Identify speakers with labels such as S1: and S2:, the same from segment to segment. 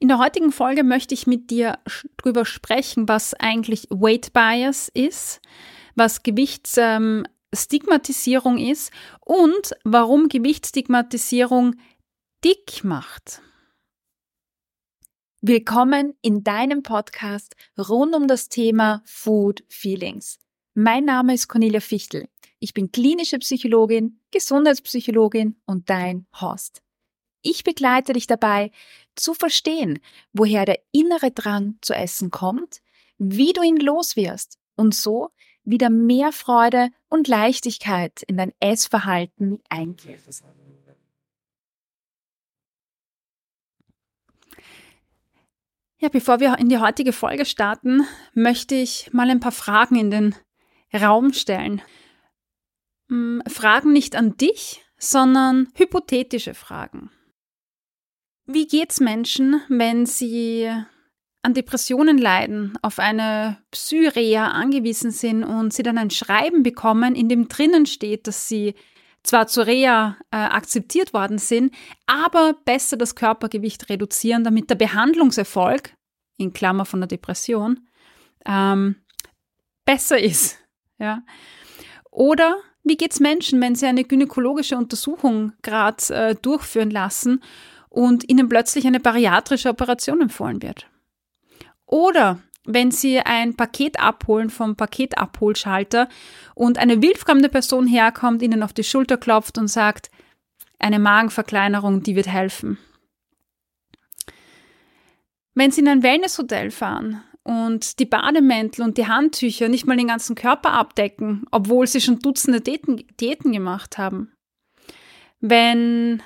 S1: In der heutigen Folge möchte ich mit dir darüber sprechen, was eigentlich Weight Bias ist, was Gewichtsstigmatisierung ähm, ist und warum Gewichtsstigmatisierung dick macht.
S2: Willkommen in deinem Podcast rund um das Thema Food Feelings. Mein Name ist Cornelia Fichtel. Ich bin klinische Psychologin, Gesundheitspsychologin und dein Host. Ich begleite dich dabei, zu verstehen, woher der innere Drang zu essen kommt, wie du ihn loswirst und so wieder mehr Freude und Leichtigkeit in dein Essverhalten einkehrst.
S1: Ja, bevor wir in die heutige Folge starten, möchte ich mal ein paar Fragen in den Raum stellen. Hm, Fragen nicht an dich, sondern hypothetische Fragen. Wie geht's Menschen, wenn sie an Depressionen leiden, auf eine Psyrea angewiesen sind und sie dann ein Schreiben bekommen, in dem drinnen steht, dass sie zwar zur Reha äh, akzeptiert worden sind, aber besser das Körpergewicht reduzieren, damit der Behandlungserfolg, in Klammer von der Depression, ähm, besser ist. Ja? Oder wie geht's Menschen, wenn sie eine gynäkologische Untersuchung gerade äh, durchführen lassen und ihnen plötzlich eine bariatrische Operation empfohlen wird. Oder wenn sie ein Paket abholen vom Paketabholschalter und eine wildfremde Person herkommt, ihnen auf die Schulter klopft und sagt, eine Magenverkleinerung, die wird helfen. Wenn sie in ein Wellnesshotel fahren und die Bademäntel und die Handtücher nicht mal den ganzen Körper abdecken, obwohl sie schon Dutzende Diäten, Diäten gemacht haben. Wenn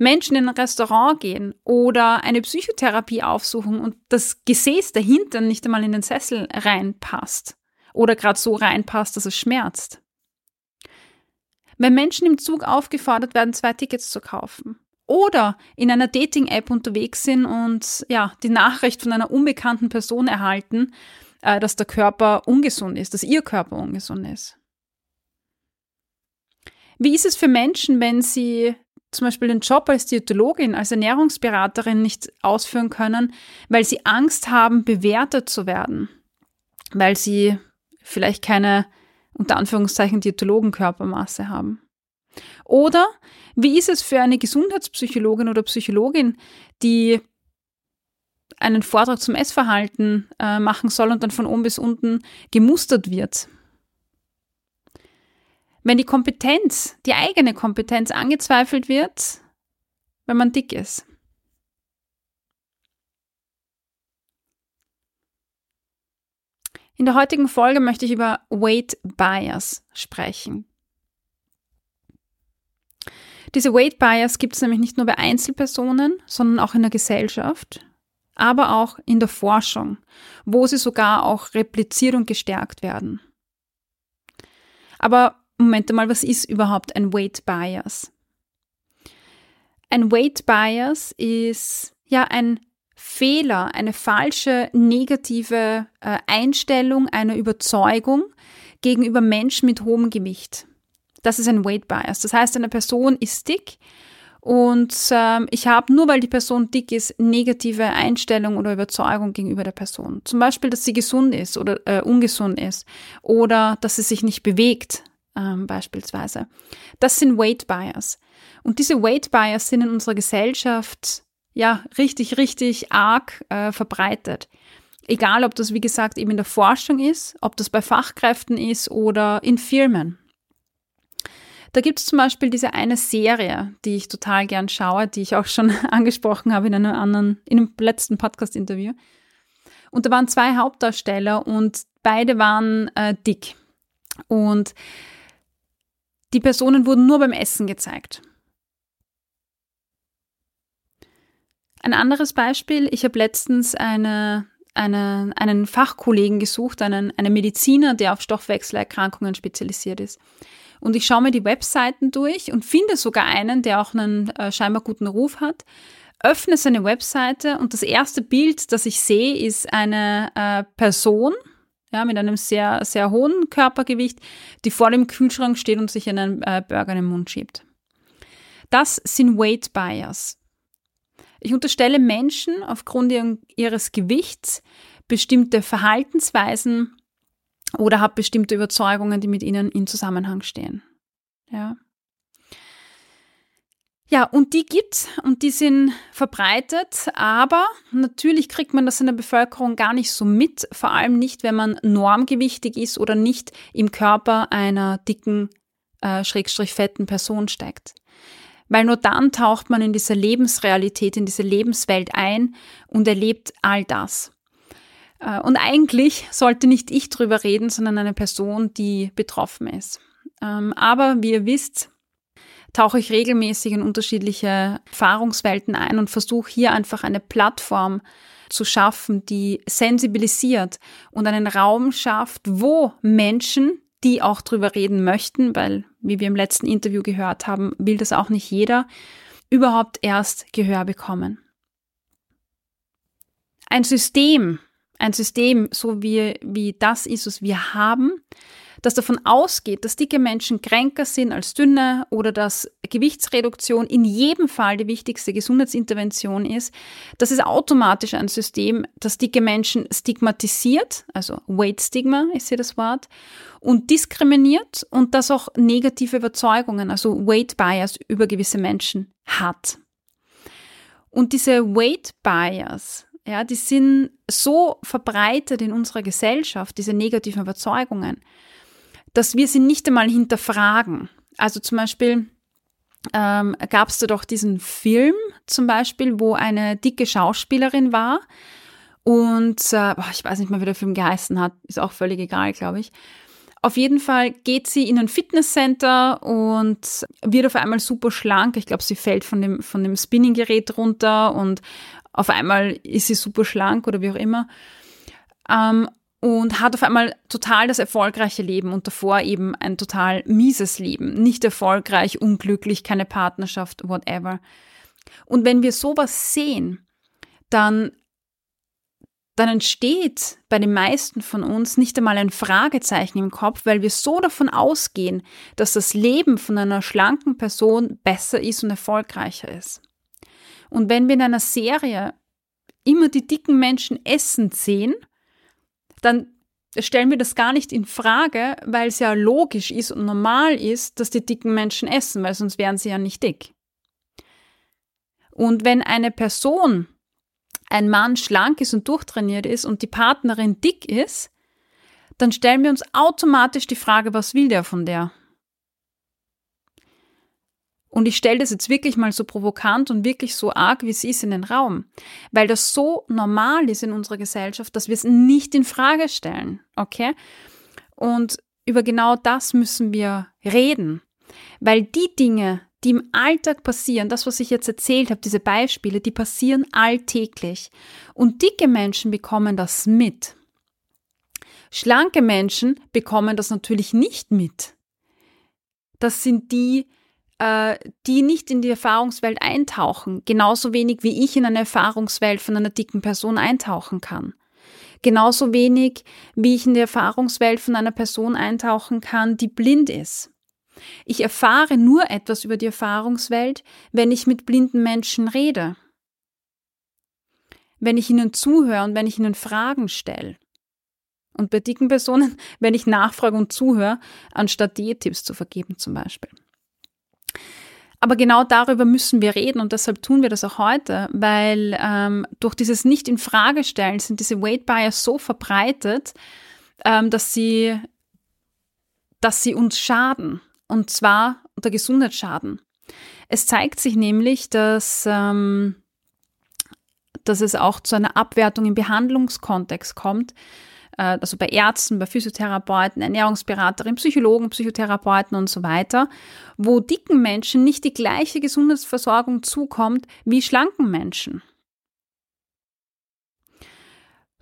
S1: Menschen in ein Restaurant gehen oder eine Psychotherapie aufsuchen und das Gesäß dahinter nicht einmal in den Sessel reinpasst oder gerade so reinpasst, dass es schmerzt. Wenn Menschen im Zug aufgefordert werden, zwei Tickets zu kaufen oder in einer Dating-App unterwegs sind und ja, die Nachricht von einer unbekannten Person erhalten, äh, dass der Körper ungesund ist, dass ihr Körper ungesund ist. Wie ist es für Menschen, wenn sie zum Beispiel den Job als Diätologin, als Ernährungsberaterin nicht ausführen können, weil sie Angst haben, bewertet zu werden, weil sie vielleicht keine unter Anführungszeichen Diätologenkörpermasse haben. Oder wie ist es für eine Gesundheitspsychologin oder Psychologin, die einen Vortrag zum Essverhalten äh, machen soll und dann von oben bis unten gemustert wird? Wenn die Kompetenz, die eigene Kompetenz angezweifelt wird, wenn man dick ist. In der heutigen Folge möchte ich über Weight Bias sprechen. Diese Weight Bias gibt es nämlich nicht nur bei Einzelpersonen, sondern auch in der Gesellschaft, aber auch in der Forschung, wo sie sogar auch repliziert und gestärkt werden. Aber Moment mal, was ist überhaupt ein Weight Bias? Ein Weight Bias ist ja ein Fehler, eine falsche negative äh, Einstellung, eine Überzeugung gegenüber Menschen mit hohem Gewicht. Das ist ein Weight Bias. Das heißt, eine Person ist dick und ähm, ich habe nur, weil die Person dick ist, negative Einstellung oder Überzeugung gegenüber der Person. Zum Beispiel, dass sie gesund ist oder äh, ungesund ist oder dass sie sich nicht bewegt ähm, beispielsweise. Das sind Weight Bias. Und diese Weight Bias sind in unserer Gesellschaft ja richtig, richtig arg äh, verbreitet. Egal, ob das, wie gesagt, eben in der Forschung ist, ob das bei Fachkräften ist oder in Firmen. Da gibt es zum Beispiel diese eine Serie, die ich total gern schaue, die ich auch schon angesprochen habe in einem anderen, in einem letzten Podcast-Interview. Und da waren zwei Hauptdarsteller und beide waren äh, dick. Und die Personen wurden nur beim Essen gezeigt. Ein anderes Beispiel, ich habe letztens eine, eine, einen Fachkollegen gesucht, einen, einen Mediziner, der auf Stoffwechselerkrankungen spezialisiert ist. Und ich schaue mir die Webseiten durch und finde sogar einen, der auch einen äh, scheinbar guten Ruf hat, öffne seine Webseite und das erste Bild, das ich sehe, ist eine äh, Person, ja, mit einem sehr, sehr hohen Körpergewicht, die vor dem Kühlschrank steht und sich einen äh, Burger in den Mund schiebt. Das sind Weight Bias. Ich unterstelle Menschen aufgrund ihres Gewichts bestimmte Verhaltensweisen oder habe bestimmte Überzeugungen, die mit ihnen in Zusammenhang stehen. Ja. Ja, und die gibt's und die sind verbreitet, aber natürlich kriegt man das in der Bevölkerung gar nicht so mit, vor allem nicht, wenn man normgewichtig ist oder nicht im Körper einer dicken, äh, schrägstrich fetten Person steckt. Weil nur dann taucht man in diese Lebensrealität, in diese Lebenswelt ein und erlebt all das. Äh, und eigentlich sollte nicht ich drüber reden, sondern eine Person, die betroffen ist. Ähm, aber wie ihr wisst, tauche ich regelmäßig in unterschiedliche Erfahrungswelten ein und versuche hier einfach eine Plattform zu schaffen, die sensibilisiert und einen Raum schafft, wo Menschen, die auch drüber reden möchten, weil, wie wir im letzten Interview gehört haben, will das auch nicht jeder, überhaupt erst Gehör bekommen. Ein System, ein System, so wie, wie das ist, was wir haben, das davon ausgeht, dass dicke Menschen kränker sind als dünne oder dass Gewichtsreduktion in jedem Fall die wichtigste Gesundheitsintervention ist, das ist automatisch ein System, das dicke Menschen stigmatisiert, also Weight Stigma ist hier das Wort, und diskriminiert und das auch negative Überzeugungen, also Weight Bias über gewisse Menschen hat. Und diese Weight Bias, ja, die sind so verbreitet in unserer Gesellschaft, diese negativen Überzeugungen, dass wir sie nicht einmal hinterfragen. Also zum Beispiel ähm, gab es da doch diesen Film zum Beispiel, wo eine dicke Schauspielerin war und äh, ich weiß nicht mehr, wie der Film geheißen hat, ist auch völlig egal, glaube ich. Auf jeden Fall geht sie in ein Fitnesscenter und wird auf einmal super schlank. Ich glaube, sie fällt von dem, von dem Spinninggerät runter und auf einmal ist sie super schlank oder wie auch immer. Ähm, und hat auf einmal total das erfolgreiche Leben und davor eben ein total mieses Leben. Nicht erfolgreich, unglücklich, keine Partnerschaft, whatever. Und wenn wir sowas sehen, dann, dann entsteht bei den meisten von uns nicht einmal ein Fragezeichen im Kopf, weil wir so davon ausgehen, dass das Leben von einer schlanken Person besser ist und erfolgreicher ist. Und wenn wir in einer Serie immer die dicken Menschen essen sehen, dann stellen wir das gar nicht in Frage, weil es ja logisch ist und normal ist, dass die dicken Menschen essen, weil sonst wären sie ja nicht dick. Und wenn eine Person, ein Mann schlank ist und durchtrainiert ist und die Partnerin dick ist, dann stellen wir uns automatisch die Frage, was will der von der? Und ich stelle das jetzt wirklich mal so provokant und wirklich so arg, wie es ist, in den Raum, weil das so normal ist in unserer Gesellschaft, dass wir es nicht in Frage stellen, okay? Und über genau das müssen wir reden, weil die Dinge, die im Alltag passieren, das, was ich jetzt erzählt habe, diese Beispiele, die passieren alltäglich. Und dicke Menschen bekommen das mit. Schlanke Menschen bekommen das natürlich nicht mit. Das sind die, äh, die nicht in die Erfahrungswelt eintauchen, genauso wenig wie ich in eine Erfahrungswelt von einer dicken Person eintauchen kann. Genauso wenig wie ich in die Erfahrungswelt von einer Person eintauchen kann, die blind ist. Ich erfahre nur etwas über die Erfahrungswelt, wenn ich mit blinden Menschen rede. Wenn ich ihnen zuhöre und wenn ich ihnen Fragen stelle. Und bei dicken Personen, wenn ich nachfrage und zuhöre, anstatt Diättipps zu vergeben zum Beispiel. Aber genau darüber müssen wir reden und deshalb tun wir das auch heute, weil ähm, durch dieses nicht in Frage stellen sind diese Weight Bias so verbreitet, ähm, dass sie, dass sie uns schaden und zwar unter Gesundheitsschaden. Es zeigt sich nämlich, dass ähm, dass es auch zu einer Abwertung im Behandlungskontext kommt, also bei Ärzten, bei Physiotherapeuten, Ernährungsberaterinnen, Psychologen, Psychotherapeuten und so weiter, wo dicken Menschen nicht die gleiche Gesundheitsversorgung zukommt wie schlanken Menschen.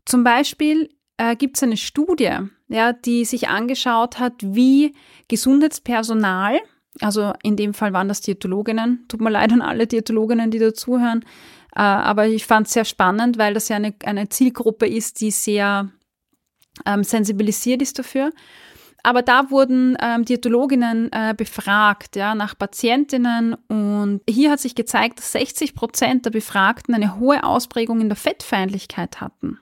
S1: Zum Beispiel äh, gibt es eine Studie, ja, die sich angeschaut hat, wie Gesundheitspersonal, also in dem Fall waren das Diätologinnen, tut mir leid an alle Diätologinnen, die dazuhören, äh, aber ich fand es sehr spannend, weil das ja eine, eine Zielgruppe ist, die sehr ähm, sensibilisiert ist dafür. Aber da wurden ähm, Diätologinnen äh, befragt, ja, nach Patientinnen und hier hat sich gezeigt, dass 60 Prozent der Befragten eine hohe Ausprägung in der Fettfeindlichkeit hatten.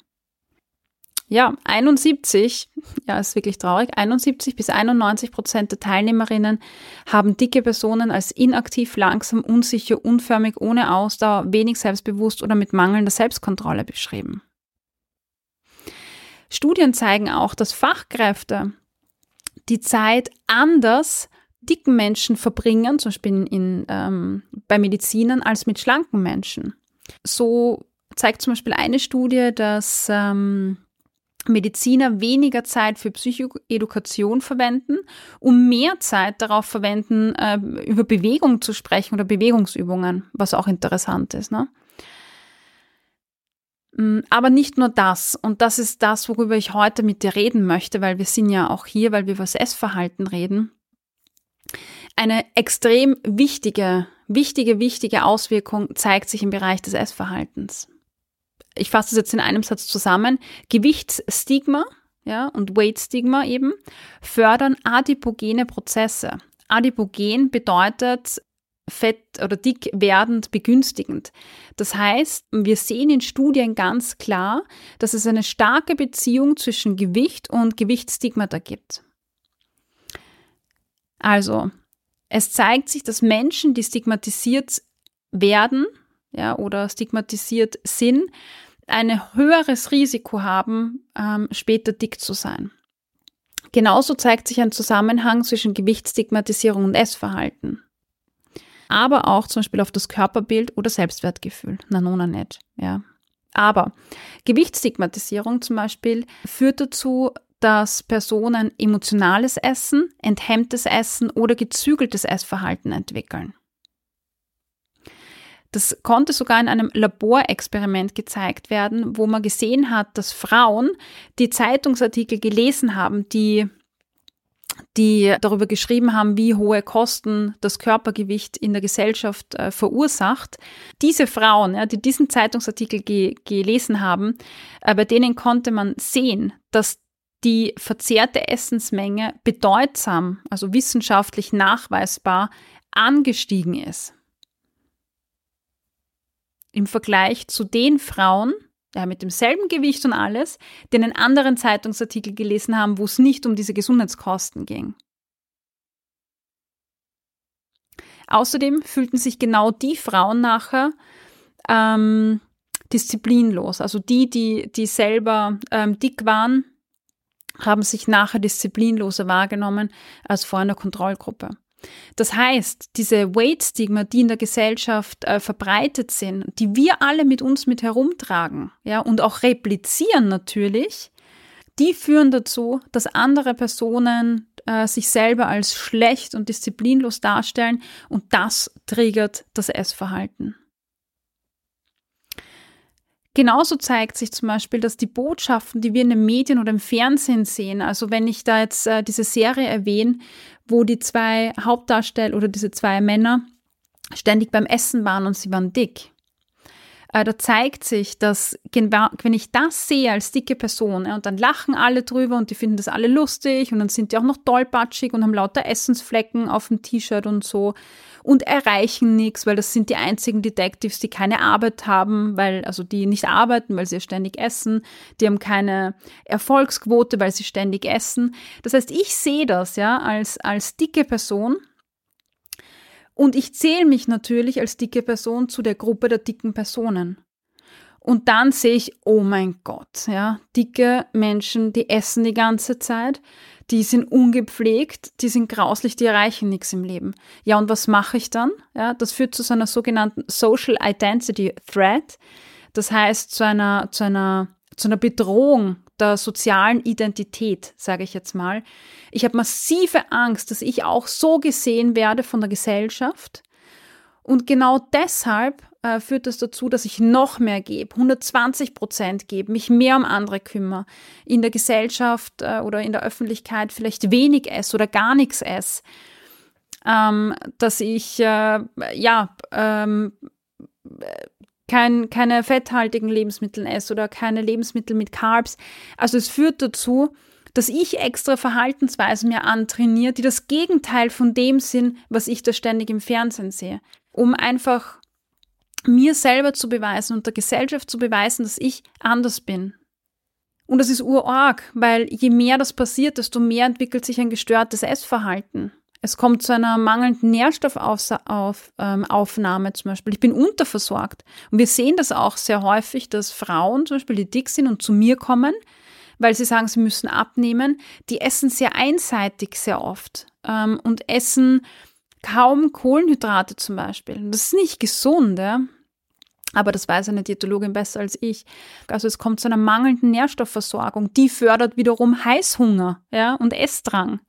S1: Ja, 71, ja, ist wirklich traurig, 71 bis 91 Prozent der Teilnehmerinnen haben dicke Personen als inaktiv, langsam, unsicher, unförmig, ohne Ausdauer, wenig selbstbewusst oder mit mangelnder Selbstkontrolle beschrieben. Studien zeigen auch, dass Fachkräfte die Zeit anders dicken Menschen verbringen, zum Beispiel in, ähm, bei Medizinern, als mit schlanken Menschen. So zeigt zum Beispiel eine Studie, dass ähm, Mediziner weniger Zeit für Psychoedukation verwenden, um mehr Zeit darauf verwenden, äh, über Bewegung zu sprechen oder Bewegungsübungen, was auch interessant ist. Ne? Mm, aber nicht nur das. Und das ist das, worüber ich heute mit dir reden möchte, weil wir sind ja auch hier, weil wir über das Essverhalten reden. Eine extrem wichtige, wichtige, wichtige Auswirkung zeigt sich im Bereich des Essverhaltens ich fasse das jetzt in einem Satz zusammen, Gewichtsstigma ja, und Weight-Stigma eben fördern adipogene Prozesse. Adipogen bedeutet fett oder dick werdend begünstigend. Das heißt, wir sehen in Studien ganz klar, dass es eine starke Beziehung zwischen Gewicht und Gewichtsstigmata gibt. Also, es zeigt sich, dass Menschen, die stigmatisiert werden ja, oder stigmatisiert sind, ein höheres Risiko haben, ähm, später dick zu sein. Genauso zeigt sich ein Zusammenhang zwischen Gewichtsstigmatisierung und Essverhalten. Aber auch zum Beispiel auf das Körperbild oder Selbstwertgefühl. Na, nona nicht, ja. Aber Gewichtsstigmatisierung zum Beispiel führt dazu, dass Personen emotionales Essen, enthemmtes Essen oder gezügeltes Essverhalten entwickeln. Das konnte sogar in einem Laborexperiment gezeigt werden, wo man gesehen hat, dass Frauen, die Zeitungsartikel gelesen haben, die die darüber geschrieben haben, wie hohe Kosten das Körpergewicht in der Gesellschaft äh, verursacht. Diese Frauen, ja, die diesen Zeitungsartikel ge gelesen haben, äh, bei denen konnte man sehen, dass die verzehrte Essensmenge bedeutsam, also wissenschaftlich nachweisbar, angestiegen ist im Vergleich zu den Frauen, ja, mit demselben Gewicht und alles, die einen anderen Zeitungsartikel gelesen haben, wo es nicht um diese Gesundheitskosten ging. Außerdem fühlten sich genau die Frauen nachher ähm, disziplinlos. Also die, die, die selber ähm, dick waren, haben sich nachher disziplinloser wahrgenommen als vor einer Kontrollgruppe. Das heißt, diese Weight-Stigma, die in der Gesellschaft äh, verbreitet sind, die wir alle mit uns mit herumtragen, ja, und auch replizieren natürlich, die führen dazu, dass andere Personen äh, sich selber als schlecht und disziplinlos darstellen und das triggert das Essverhalten. Genauso zeigt sich zum Beispiel, dass die Botschaften, die wir in den Medien oder im Fernsehen sehen, also wenn ich da jetzt äh, diese Serie erwähne, wo die zwei Hauptdarsteller oder diese zwei Männer ständig beim Essen waren und sie waren dick. Äh, da zeigt sich, dass wenn ich das sehe als dicke Person und dann lachen alle drüber und die finden das alle lustig und dann sind die auch noch tollpatschig und haben lauter Essensflecken auf dem T-Shirt und so und erreichen nichts, weil das sind die einzigen Detectives, die keine Arbeit haben, weil, also die nicht arbeiten, weil sie ständig essen, die haben keine Erfolgsquote, weil sie ständig essen. Das heißt, ich sehe das ja als, als dicke Person und ich zähle mich natürlich als dicke Person zu der Gruppe der dicken Personen. Und dann sehe ich, oh mein Gott, ja, dicke Menschen, die essen die ganze Zeit, die sind ungepflegt, die sind grauslich, die erreichen nichts im Leben. Ja, und was mache ich dann? Ja, das führt zu so einer sogenannten Social Identity Threat. Das heißt, zu einer, zu einer, zu einer Bedrohung der sozialen Identität, sage ich jetzt mal. Ich habe massive Angst, dass ich auch so gesehen werde von der Gesellschaft. Und genau deshalb äh, führt das dazu, dass ich noch mehr gebe, 120 Prozent gebe, mich mehr um andere kümmere, in der Gesellschaft äh, oder in der Öffentlichkeit vielleicht wenig esse oder gar nichts esse, ähm, dass ich äh, ja ähm, kein, keine fetthaltigen Lebensmittel esse oder keine Lebensmittel mit Carbs. Also es führt dazu, dass ich extra Verhaltensweisen mir antrainiere, die das Gegenteil von dem sind, was ich da ständig im Fernsehen sehe, um einfach mir selber zu beweisen und der Gesellschaft zu beweisen, dass ich anders bin. Und das ist urarg, weil je mehr das passiert, desto mehr entwickelt sich ein gestörtes Essverhalten. Es kommt zu einer mangelnden Nährstoffaufnahme ähm, zum Beispiel. Ich bin unterversorgt. Und wir sehen das auch sehr häufig, dass Frauen zum Beispiel, die dick sind und zu mir kommen, weil sie sagen, sie müssen abnehmen, die essen sehr einseitig sehr oft ähm, und essen kaum Kohlenhydrate zum Beispiel. Das ist nicht gesund, ja? aber das weiß eine Diätologin besser als ich. Also es kommt zu einer mangelnden Nährstoffversorgung, die fördert wiederum Heißhunger ja? und Essdrang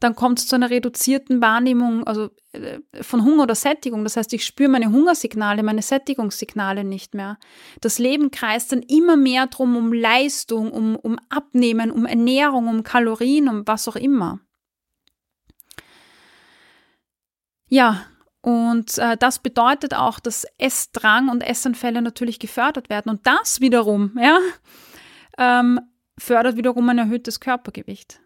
S1: dann kommt es zu einer reduzierten Wahrnehmung also äh, von Hunger oder Sättigung. Das heißt, ich spüre meine Hungersignale, meine Sättigungssignale nicht mehr. Das Leben kreist dann immer mehr drum um Leistung, um, um Abnehmen, um Ernährung, um Kalorien, um was auch immer. Ja, und äh, das bedeutet auch, dass Essdrang und Essanfälle natürlich gefördert werden. Und das wiederum, ja, ähm, fördert wiederum ein erhöhtes Körpergewicht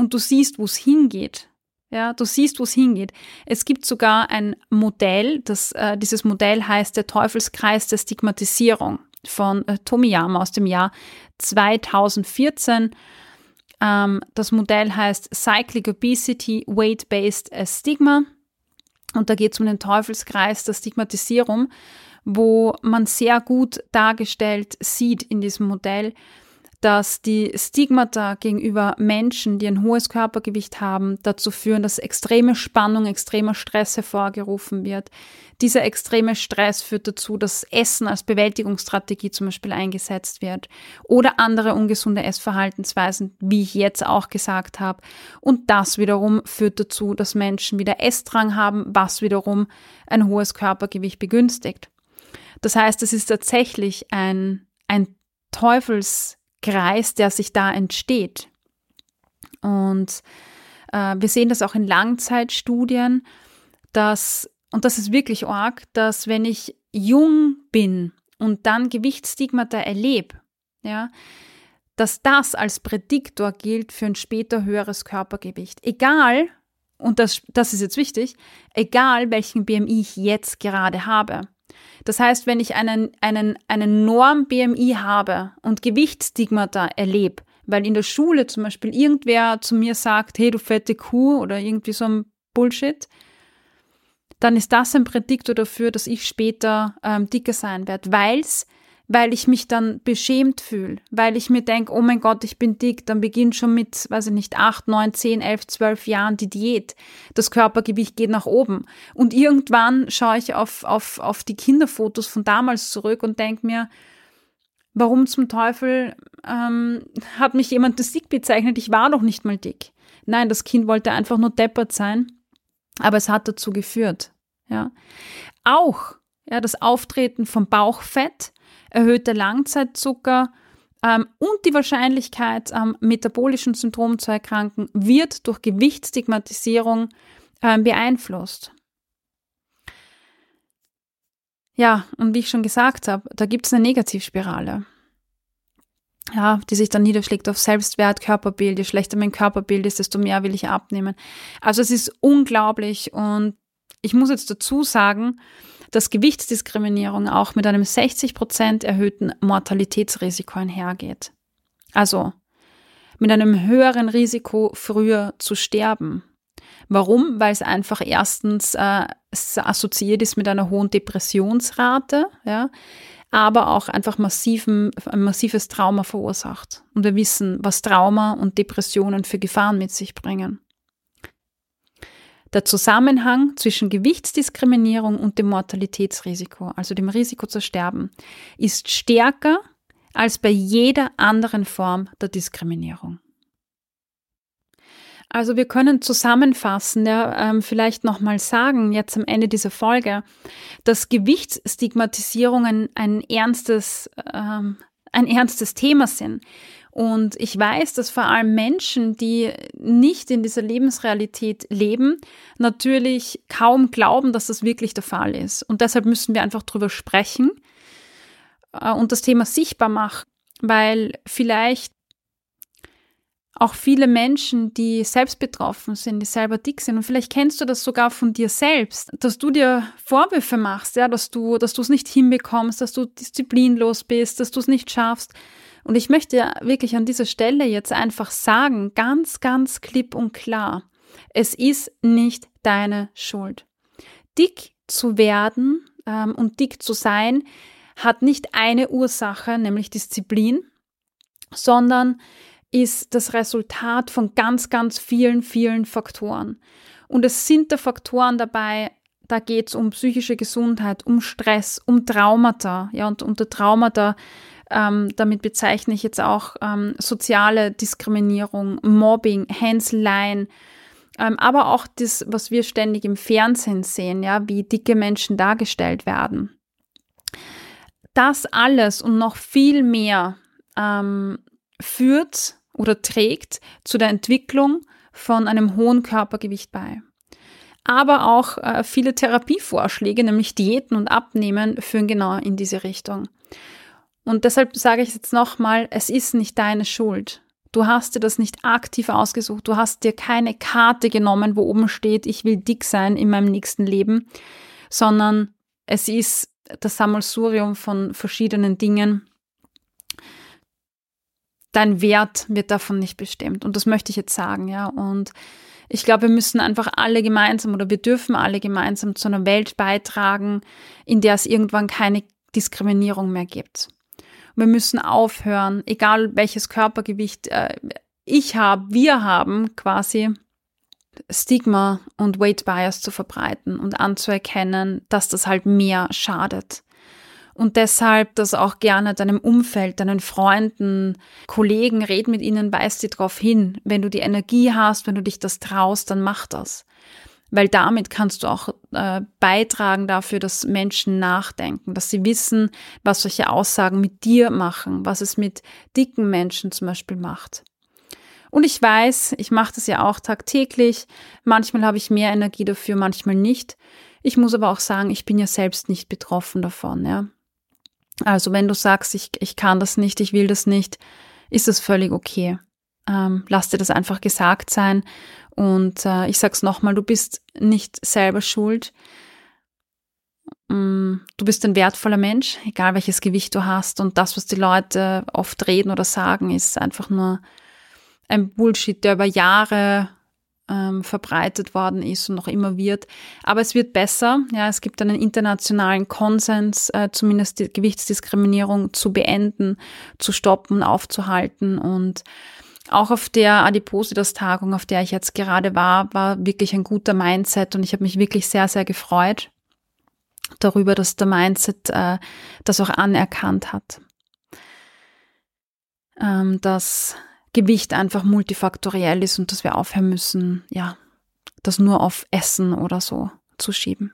S1: und du siehst, wo es hingeht. Ja, du siehst, wo es hingeht. Es gibt sogar ein Modell, das, äh, dieses Modell heißt der Teufelskreis der Stigmatisierung von äh, Tomiyama aus dem Jahr 2014. Ähm, das Modell heißt Cyclic Obesity Weight-Based Stigma. Und da geht es um den Teufelskreis der Stigmatisierung, wo man sehr gut dargestellt sieht in diesem Modell, dass die Stigmata gegenüber Menschen, die ein hohes Körpergewicht haben, dazu führen, dass extreme Spannung, extremer Stress hervorgerufen wird. Dieser extreme Stress führt dazu, dass Essen als Bewältigungsstrategie zum Beispiel eingesetzt wird oder andere ungesunde Essverhaltensweisen, wie ich jetzt auch gesagt habe. Und das wiederum führt dazu, dass Menschen wieder Essdrang haben, was wiederum ein hohes Körpergewicht begünstigt. Das heißt, es ist tatsächlich ein, ein Teufels Kreis, der sich da entsteht. Und äh, wir sehen das auch in Langzeitstudien, dass, und das ist wirklich arg, dass wenn ich jung bin und dann Gewichtsstigmata erlebe, ja, dass das als Prädiktor gilt für ein später höheres Körpergewicht. Egal, und das, das ist jetzt wichtig, egal welchen BMI ich jetzt gerade habe. Das heißt, wenn ich einen, einen, einen Norm-BMI habe und Gewichtsstigmata erlebe, weil in der Schule zum Beispiel irgendwer zu mir sagt, hey, du fette Kuh oder irgendwie so ein Bullshit, dann ist das ein Prädiktor dafür, dass ich später ähm, dicker sein werde, weil es weil ich mich dann beschämt fühle, weil ich mir denke, oh mein Gott, ich bin dick, dann beginnt schon mit, weiß ich nicht, acht, neun, zehn, elf, zwölf Jahren die Diät. Das Körpergewicht geht nach oben. Und irgendwann schaue ich auf, auf, auf die Kinderfotos von damals zurück und denke mir, warum zum Teufel ähm, hat mich jemand das dick bezeichnet? Ich war doch nicht mal dick. Nein, das Kind wollte einfach nur deppert sein, aber es hat dazu geführt. Ja. Auch ja, das Auftreten von Bauchfett erhöhter Langzeitzucker ähm, und die Wahrscheinlichkeit, am metabolischen Syndrom zu erkranken, wird durch Gewichtsstigmatisierung ähm, beeinflusst. Ja, und wie ich schon gesagt habe, da gibt es eine Negativspirale. Ja, die sich dann niederschlägt auf Selbstwert, Körperbild. Je schlechter mein Körperbild ist, desto mehr will ich abnehmen. Also es ist unglaublich und ich muss jetzt dazu sagen, dass Gewichtsdiskriminierung auch mit einem 60 Prozent erhöhten Mortalitätsrisiko einhergeht. Also mit einem höheren Risiko, früher zu sterben. Warum? Weil es einfach erstens äh, assoziiert ist mit einer hohen Depressionsrate, ja, aber auch einfach massiven, ein massives Trauma verursacht. Und wir wissen, was Trauma und Depressionen für Gefahren mit sich bringen. Der Zusammenhang zwischen Gewichtsdiskriminierung und dem Mortalitätsrisiko, also dem Risiko zu sterben, ist stärker als bei jeder anderen Form der Diskriminierung. Also wir können zusammenfassen, ja, ähm, vielleicht nochmal sagen, jetzt am Ende dieser Folge, dass Gewichtsstigmatisierungen ein ernstes, ähm, ein ernstes Thema sind. Und ich weiß, dass vor allem Menschen, die nicht in dieser Lebensrealität leben, natürlich kaum glauben, dass das wirklich der Fall ist. Und deshalb müssen wir einfach drüber sprechen äh, und das Thema sichtbar machen, weil vielleicht auch viele Menschen, die selbst betroffen sind, die selber dick sind. Und vielleicht kennst du das sogar von dir selbst, dass du dir Vorwürfe machst, ja, dass du, dass du es nicht hinbekommst, dass du disziplinlos bist, dass du es nicht schaffst. Und ich möchte wirklich an dieser Stelle jetzt einfach sagen, ganz, ganz klipp und klar, es ist nicht deine Schuld. Dick zu werden ähm, und dick zu sein, hat nicht eine Ursache, nämlich Disziplin, sondern ist das Resultat von ganz, ganz vielen, vielen Faktoren. Und es sind da Faktoren dabei, da geht es um psychische Gesundheit, um Stress, um Traumata. Ja, und unter Traumata, ähm, damit bezeichne ich jetzt auch ähm, soziale Diskriminierung, Mobbing, Hänseleien, ähm, aber auch das, was wir ständig im Fernsehen sehen, ja, wie dicke Menschen dargestellt werden. Das alles und noch viel mehr ähm, führt oder trägt zu der Entwicklung von einem hohen Körpergewicht bei. Aber auch äh, viele Therapievorschläge, nämlich Diäten und Abnehmen, führen genau in diese Richtung. Und deshalb sage ich jetzt nochmal, es ist nicht deine Schuld. Du hast dir das nicht aktiv ausgesucht. Du hast dir keine Karte genommen, wo oben steht, ich will dick sein in meinem nächsten Leben, sondern es ist das Sammelsurium von verschiedenen Dingen, dein Wert wird davon nicht bestimmt. Und das möchte ich jetzt sagen, ja. Und ich glaube, wir müssen einfach alle gemeinsam oder wir dürfen alle gemeinsam zu einer Welt beitragen, in der es irgendwann keine Diskriminierung mehr gibt. Wir müssen aufhören, egal welches Körpergewicht äh, ich habe, wir haben quasi, Stigma und Weight Bias zu verbreiten und anzuerkennen, dass das halt mehr schadet und deshalb das auch gerne deinem Umfeld, deinen Freunden, Kollegen, red mit ihnen, weis sie darauf hin. Wenn du die Energie hast, wenn du dich das traust, dann mach das. Weil damit kannst du auch äh, beitragen dafür, dass Menschen nachdenken, dass sie wissen, was solche Aussagen mit dir machen, was es mit dicken Menschen zum Beispiel macht. Und ich weiß, ich mache das ja auch tagtäglich. Manchmal habe ich mehr Energie dafür, manchmal nicht. Ich muss aber auch sagen, ich bin ja selbst nicht betroffen davon, ja. Also wenn du sagst, ich, ich kann das nicht, ich will das nicht, ist das völlig okay. Ähm, lass dir das einfach gesagt sein. Und äh, ich sag's nochmal, du bist nicht selber schuld. Mm, du bist ein wertvoller Mensch, egal welches Gewicht du hast. Und das, was die Leute oft reden oder sagen, ist einfach nur ein Bullshit, der über Jahre ähm, verbreitet worden ist und noch immer wird. Aber es wird besser. Ja, es gibt einen internationalen Konsens, äh, zumindest die Gewichtsdiskriminierung zu beenden, zu stoppen, aufzuhalten und auch auf der Adipositas-Tagung, auf der ich jetzt gerade war, war wirklich ein guter Mindset und ich habe mich wirklich sehr, sehr gefreut darüber, dass der Mindset äh, das auch anerkannt hat. Ähm, dass Gewicht einfach multifaktoriell ist und dass wir aufhören müssen, ja, das nur auf Essen oder so zu schieben.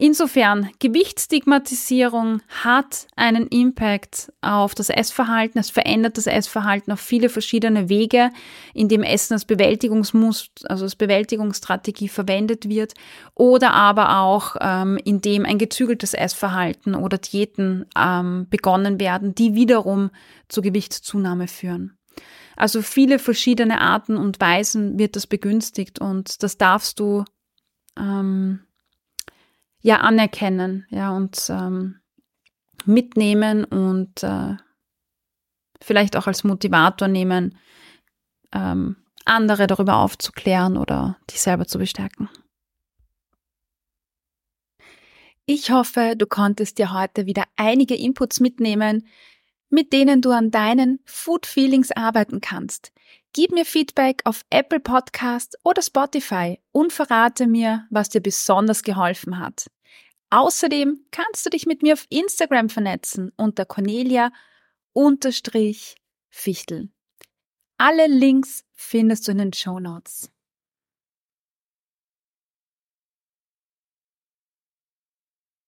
S1: Insofern, Gewichtsstigmatisierung hat einen Impact auf das Essverhalten. Es verändert das Essverhalten auf viele verschiedene Wege, indem Essen als Bewältigungsmuster, also als Bewältigungsstrategie verwendet wird oder aber auch, ähm, indem ein gezügeltes Essverhalten oder Diäten ähm, begonnen werden, die wiederum zu Gewichtszunahme führen. Also viele verschiedene Arten und Weisen wird das begünstigt und das darfst du ähm, ja anerkennen, ja, und ähm, mitnehmen und äh, vielleicht auch als Motivator nehmen, ähm, andere darüber aufzuklären oder dich selber zu bestärken.
S2: Ich hoffe, du konntest dir heute wieder einige Inputs mitnehmen, mit denen du an deinen Food Feelings arbeiten kannst. Gib mir Feedback auf Apple Podcast oder Spotify und verrate mir, was dir besonders geholfen hat. Außerdem kannst du dich mit mir auf Instagram vernetzen unter Cornelia Fichtel. Alle Links findest du in den Show Notes.